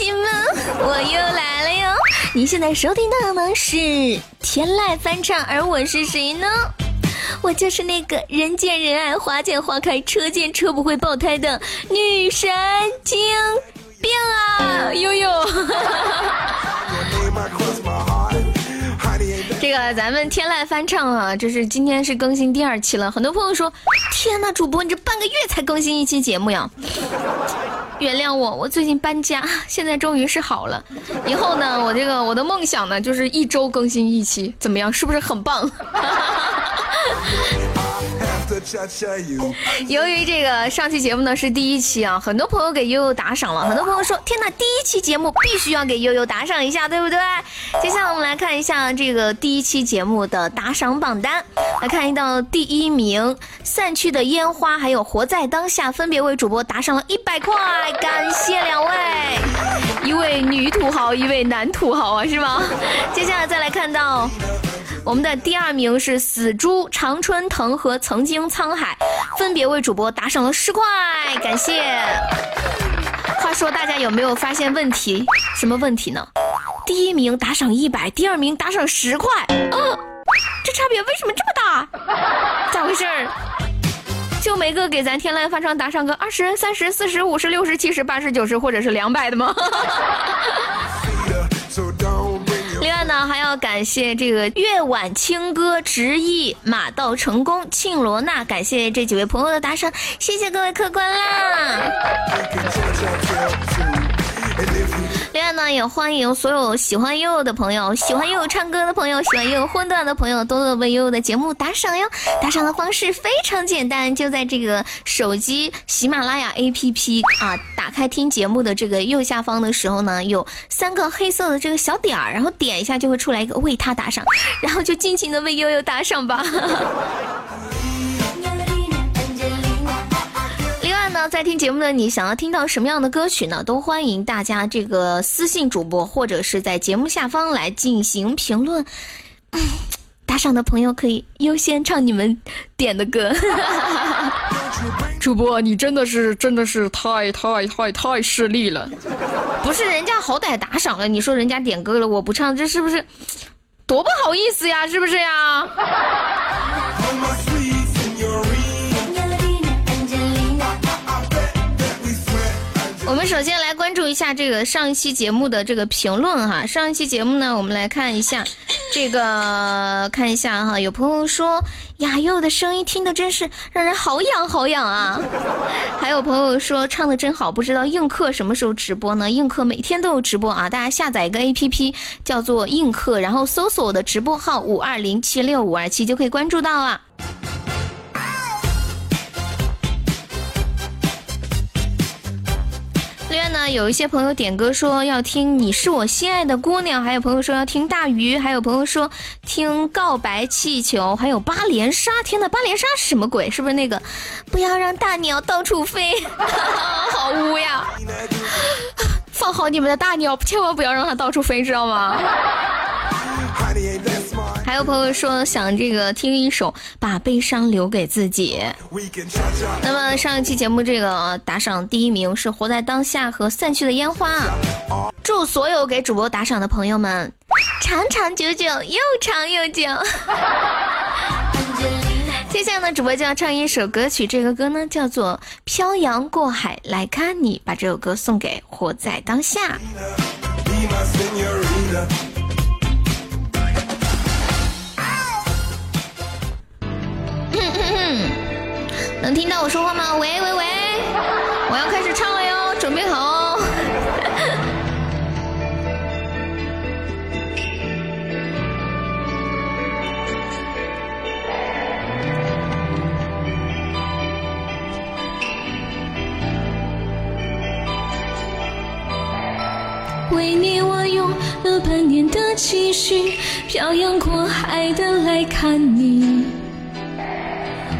亲们，我又来了哟！您现在收听到的呢是天籁翻唱，而我是谁呢？我就是那个人见人爱、花见花开、车见车不会爆胎的女神经病啊！悠悠。这个咱们天籁翻唱啊，就是今天是更新第二期了。很多朋友说，天呐，主播你这半个月才更新一期节目呀？原谅我，我最近搬家，现在终于是好了。以后呢，我这个我的梦想呢，就是一周更新一期，怎么样？是不是很棒？由于这个上期节目呢是第一期啊，很多朋友给悠悠打赏了。很多朋友说：“天哪，第一期节目必须要给悠悠打赏一下，对不对？”接下来我们来看一下这个第一期节目的打赏榜单。来看到第一名，散去的烟花还有活在当下，分别为主播打赏了一百块，感谢两位，一位女土豪，一位男土豪啊，是吗？接下来再来看到。我们的第二名是死猪、常春藤和曾经沧海，分别为主播打赏了十块，感谢。话说大家有没有发现问题？什么问题呢？第一名打赏一百，第二名打赏十块，嗯，这差别为什么这么大？咋回事儿？就没个给咱天籁翻唱打赏个二十、三十、四十、五十、六十、七十、八十、九十，或者是两百的吗？那，还要感谢这个月晚清歌执意马到成功庆罗娜，感谢这几位朋友的打赏，谢谢各位客官啦。另外呢，也欢迎所有喜欢悠悠的朋友、喜欢悠悠唱歌的朋友、喜欢悠悠混段的朋友，多多为悠悠的节目打赏哟。打赏的方式非常简单，就在这个手机喜马拉雅 APP 啊，打开听节目的这个右下方的时候呢，有三个黑色的这个小点儿，然后点一下就会出来一个为他打赏，然后就尽情的为悠悠打赏吧。在听节目的你，想要听到什么样的歌曲呢？都欢迎大家这个私信主播，或者是在节目下方来进行评论。打赏的朋友可以优先唱你们点的歌。主播，你真的是真的是太太太太势利了。不是人家好歹打赏了，你说人家点歌了我不唱，这是不是 多不好意思呀？是不是呀？我们首先来关注一下这个上一期节目的这个评论哈。上一期节目呢，我们来看一下这个，看一下哈。有朋友说雅佑的声音听的真是让人好痒好痒啊。还有朋友说唱的真好，不知道映客什么时候直播呢？映客每天都有直播啊，大家下载一个 A P P 叫做映客，然后搜索我的直播号五二零七六五二七就可以关注到啊。有一些朋友点歌说要听《你是我心爱的姑娘》，还有朋友说要听《大鱼》，还有朋友说听《告白气球》，还有《八连杀》。天呐，八连杀是什么鬼？是不是那个不要让大鸟到处飞？好污呀！放好你们的大鸟，千万不要让它到处飞，知道吗？还有朋友说想这个听一首《把悲伤留给自己》。那么上一期节目这个打赏第一名是《活在当下》和《散去的烟花》。祝所有给主播打赏的朋友们长长久久，又长又久。接下来呢，主播就要唱一首歌曲，这个歌呢叫做《漂洋过海来看你》，把这首歌送给活在当下。能听到我说话吗？喂喂喂，我要开始唱了哟，准备好哦。为你，我用了半年的积蓄，漂洋过海的来看你。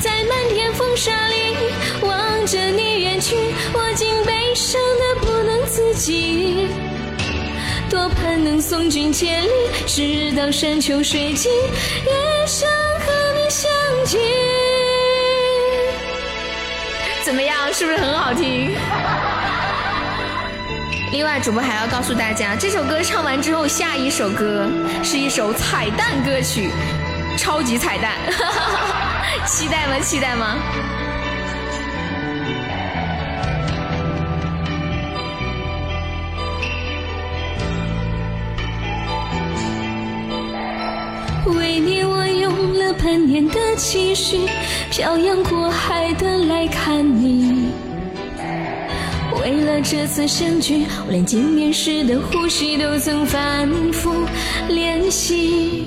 在漫天风沙里望着你远去，我竟悲伤的不能自己。多盼能送君千里，直到山穷水尽，也想和你相聚。怎么样，是不是很好听？另外，主播还要告诉大家，这首歌唱完之后，下一首歌是一首彩蛋歌曲，超级彩蛋，哈哈哈哈 期待吗？期待吗？为你，我用了半年的积蓄，漂洋过海的来看你。为了这次相聚，我连见面时的呼吸都曾反复练习。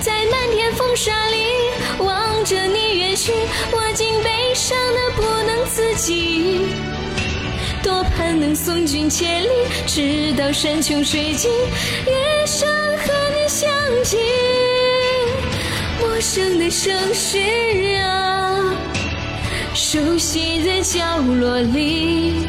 在漫天风沙里望着你远去，我竟悲。伤的不能自己，多盼能送君千里，直到山穷水尽，也想和你相聚。陌生的城市啊，熟悉的角落里，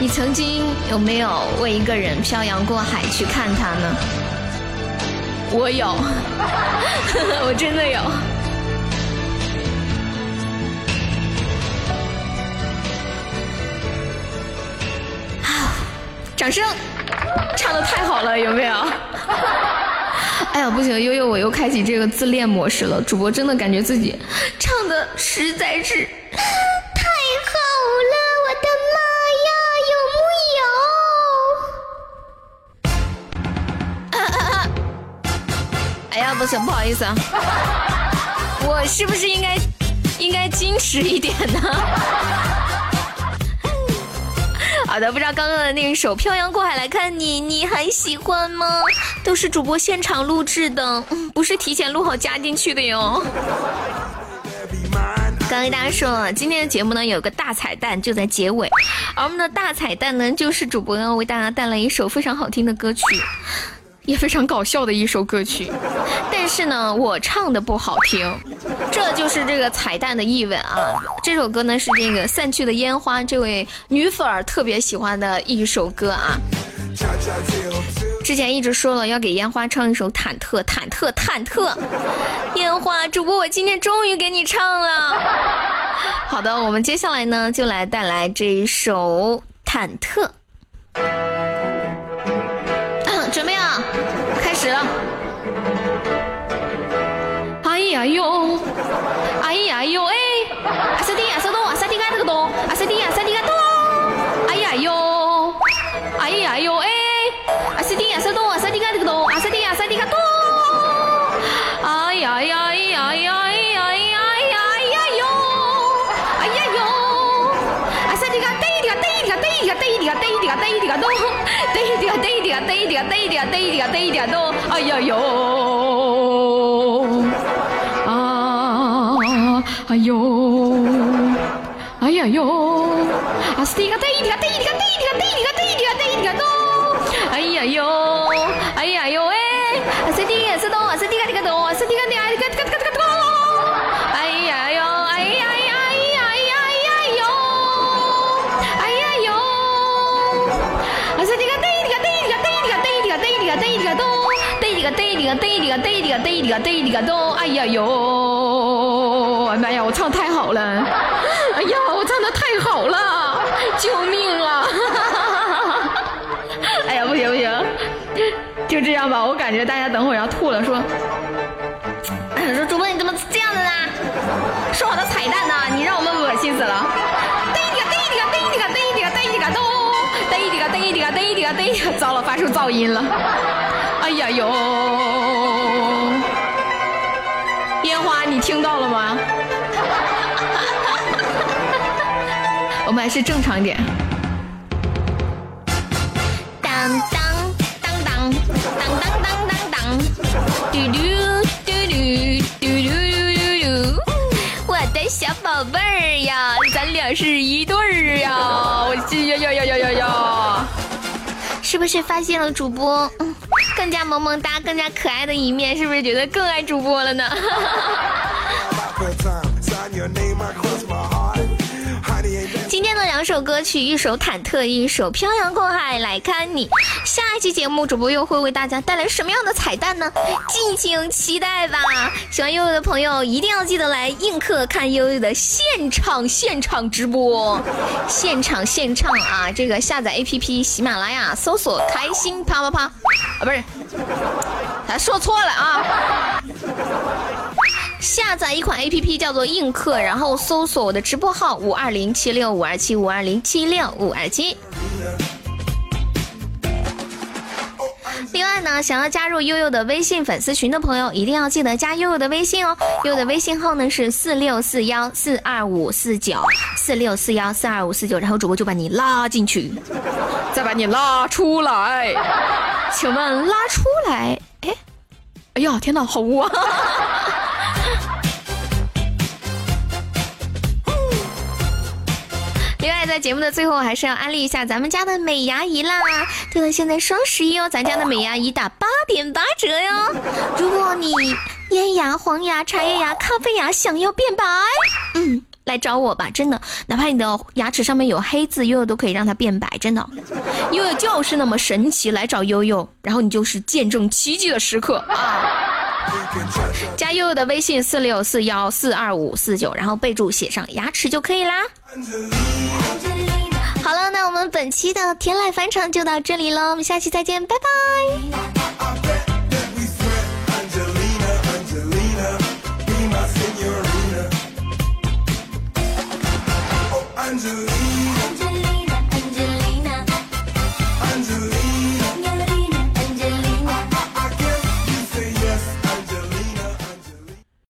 你曾经有没有为一个人漂洋过海去看他呢？我有，我真的有。掌声，唱的太好了，有没有？哎呀，不行，悠悠，我又开启这个自恋模式了。主播真的感觉自己唱的实在是不行，不好意思啊，我是不是应该应该矜持一点呢？好的，不知道刚刚的那一首《漂洋过海来看你》，你还喜欢吗？都是主播现场录制的，不是提前录好加进去的哟。刚跟大家说了，今天的节目呢有个大彩蛋，就在结尾。而我们的大彩蛋呢，就是主播要为大家带来一首非常好听的歌曲。也非常搞笑的一首歌曲，但是呢，我唱的不好听，这就是这个彩蛋的意味啊。这首歌呢是这个散去的烟花，这位女粉儿特别喜欢的一首歌啊。之前一直说了要给烟花唱一首忐忑忐忑忐忑，烟花主播我今天终于给你唱了。好的，我们接下来呢就来带来这一首忐忑。哎呦，哎呀呦哎，阿萨蒂阿萨多阿萨蒂嘎那个多，阿萨蒂阿萨蒂嘎多，哎呀呦，哎呀呦哎，阿萨蒂阿萨多阿萨蒂嘎那个多，阿萨蒂阿萨蒂嘎多，哎呀呀哎呀呀哎呀呀哎呀呀呦，哎呀呦，阿萨蒂嘎得意的嘎得意的嘎得意的嘎得意的嘎得意的嘎得意的嘎东，得意的嘎得意的嘎得意的嘎得意的嘎得意的嘎东，哎呀呦。哎呦，哎呀呦，啊塞迪嘎嘚迪嘎嘚迪嘎嘚迪嘎嘚迪嘎嘚迪嘎嘚迪嘎咚，哎呀哟，哎呀哟哎，啊塞迪呀塞咚啊塞迪嘎这个咚啊塞迪嘎迪嘎嘎嘎嘎嘎咚，哎呀哟，哎呀呀哎呀哎呀哎呀哟，哎呀哟，啊塞迪嘎嘚迪嘎嘚迪嘎嘚迪嘎嘚迪嘎嘚迪嘎嘚迪嘎咚，嘚迪嘎嘚迪嘎嘚迪嘎嘚迪嘎嘚迪嘎嘚迪嘎咚，哎呀哟，哎妈呀，我唱太好了，哎呀，我唱的太好了，救命啊！哎呀，不行不行，就这样吧。我感觉大家等会儿要吐了，说，说主播你怎么这样子呢？说好的彩蛋呢？你让我们恶心死了。嘚迪嘎嘚迪嘎嘚迪嘎嘚迪嘎嘚迪嘎咚，嘚迪嘎嘚迪嘎嘚迪嘎嘚迪嘎，糟了，发出噪音了。哎呀哟，烟花你听到了吗？我们还是正常一点。当当当当当当当当当，嘟嘟嘟嘟嘟嘟嘟嘟嘟，我的小宝贝儿呀，咱俩是一对儿呀！我这呀呀呀呀呀呀！是不是发现了主播嗯更加萌萌哒、更加可爱的一面？是不是觉得更爱主播了呢？今天的两首歌曲，一首忐忑，一首漂洋过海来看你。下一期节目，主播又会为大家带来什么样的彩蛋呢？敬请期待吧！喜欢悠悠的朋友，一定要记得来映客看悠悠的现场现场直播，现场现唱啊！这个下载 APP 喜马拉雅，搜索“开心啪啪啪”，啊，不是，他说错了啊！下载一款 A P P 叫做映客，然后搜索我的直播号五二零七六五二七五二零七六五二七。另外呢，想要加入悠悠的微信粉丝群的朋友，一定要记得加悠悠的微信哦。悠悠的微信号呢是四六四幺四二五四九四六四幺四二五四九，然后主播就把你拉进去，再把你拉出来。请问拉出来？哎，哎呀，天哪，好污啊！另外，在节目的最后，还是要安利一下咱们家的美牙仪啦。对了，现在双十一哦，咱家的美牙仪打八点八折哟。如果你烟牙、黄牙、茶叶牙、咖啡牙想要变白，嗯，来找我吧，真的，哪怕你的牙齿上面有黑痣，悠悠都可以让它变白，真的。悠悠就是那么神奇，来找悠悠，然后你就是见证奇迹的时刻啊！加悠悠的微信四六四幺四二五四九，然后备注写上牙齿就可以啦。好了，那我们本期的甜奶返场就到这里了，我们下期再见，拜拜。